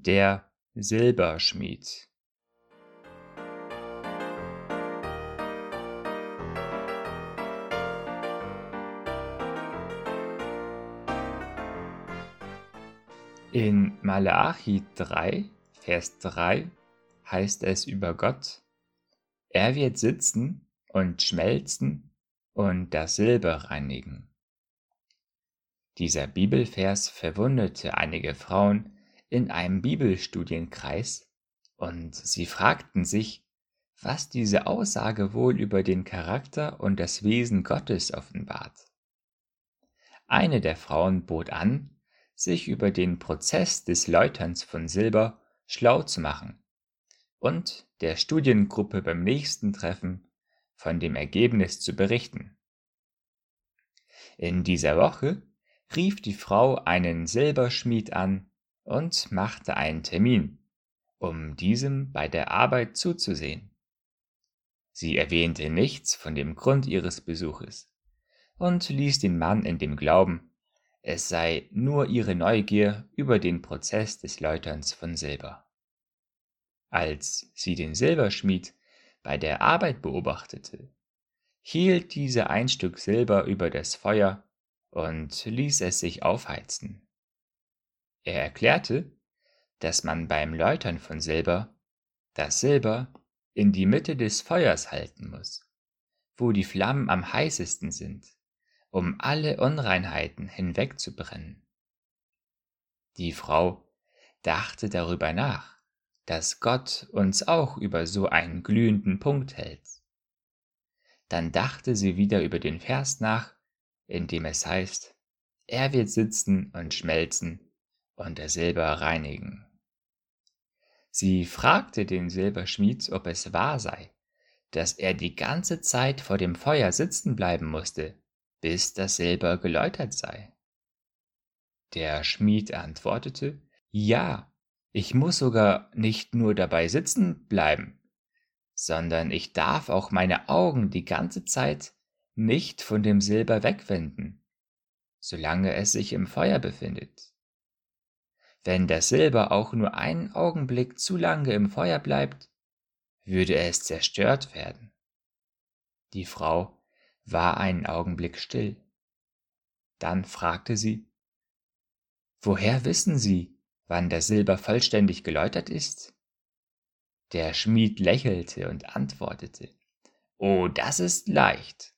Der Silberschmied In Malachi 3, Vers 3 heißt es über Gott, er wird sitzen und schmelzen und das Silber reinigen. Dieser Bibelvers verwunderte einige Frauen in einem Bibelstudienkreis und sie fragten sich, was diese Aussage wohl über den Charakter und das Wesen Gottes offenbart. Eine der Frauen bot an, sich über den Prozess des Läuterns von Silber schlau zu machen und der Studiengruppe beim nächsten Treffen von dem Ergebnis zu berichten. In dieser Woche rief die Frau einen Silberschmied an und machte einen Termin, um diesem bei der Arbeit zuzusehen. Sie erwähnte nichts von dem Grund ihres Besuches und ließ den Mann in dem Glauben, es sei nur ihre Neugier über den Prozess des Läuterns von Silber. Als sie den Silberschmied bei der Arbeit beobachtete, hielt dieser ein Stück Silber über das Feuer und ließ es sich aufheizen. Er erklärte, dass man beim Läutern von Silber das Silber in die Mitte des Feuers halten muss, wo die Flammen am heißesten sind um alle Unreinheiten hinwegzubrennen. Die Frau dachte darüber nach, dass Gott uns auch über so einen glühenden Punkt hält. Dann dachte sie wieder über den Vers nach, in dem es heißt, er wird sitzen und schmelzen und der Silber reinigen. Sie fragte den Silberschmied, ob es wahr sei, dass er die ganze Zeit vor dem Feuer sitzen bleiben musste, bis das Silber geläutert sei. Der Schmied antwortete, Ja, ich muss sogar nicht nur dabei sitzen bleiben, sondern ich darf auch meine Augen die ganze Zeit nicht von dem Silber wegwenden, solange es sich im Feuer befindet. Wenn das Silber auch nur einen Augenblick zu lange im Feuer bleibt, würde es zerstört werden. Die Frau war einen Augenblick still. Dann fragte sie, Woher wissen Sie, wann das Silber vollständig geläutert ist? Der Schmied lächelte und antwortete, Oh, das ist leicht,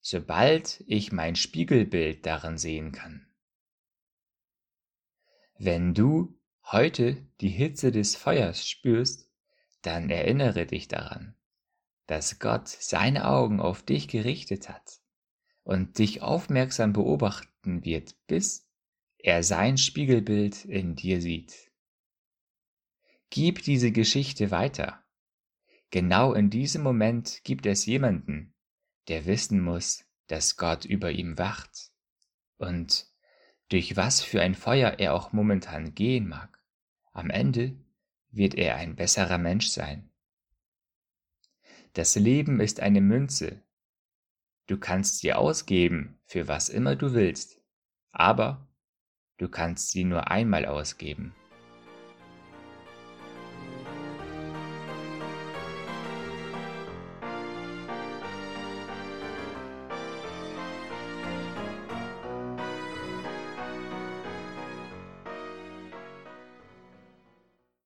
sobald ich mein Spiegelbild darin sehen kann. Wenn du heute die Hitze des Feuers spürst, dann erinnere dich daran, dass Gott seine Augen auf dich gerichtet hat und dich aufmerksam beobachten wird, bis er sein Spiegelbild in dir sieht. Gib diese Geschichte weiter. Genau in diesem Moment gibt es jemanden, der wissen muss, dass Gott über ihm wacht und durch was für ein Feuer er auch momentan gehen mag. Am Ende wird er ein besserer Mensch sein. Das Leben ist eine Münze. Du kannst sie ausgeben, für was immer du willst, aber du kannst sie nur einmal ausgeben.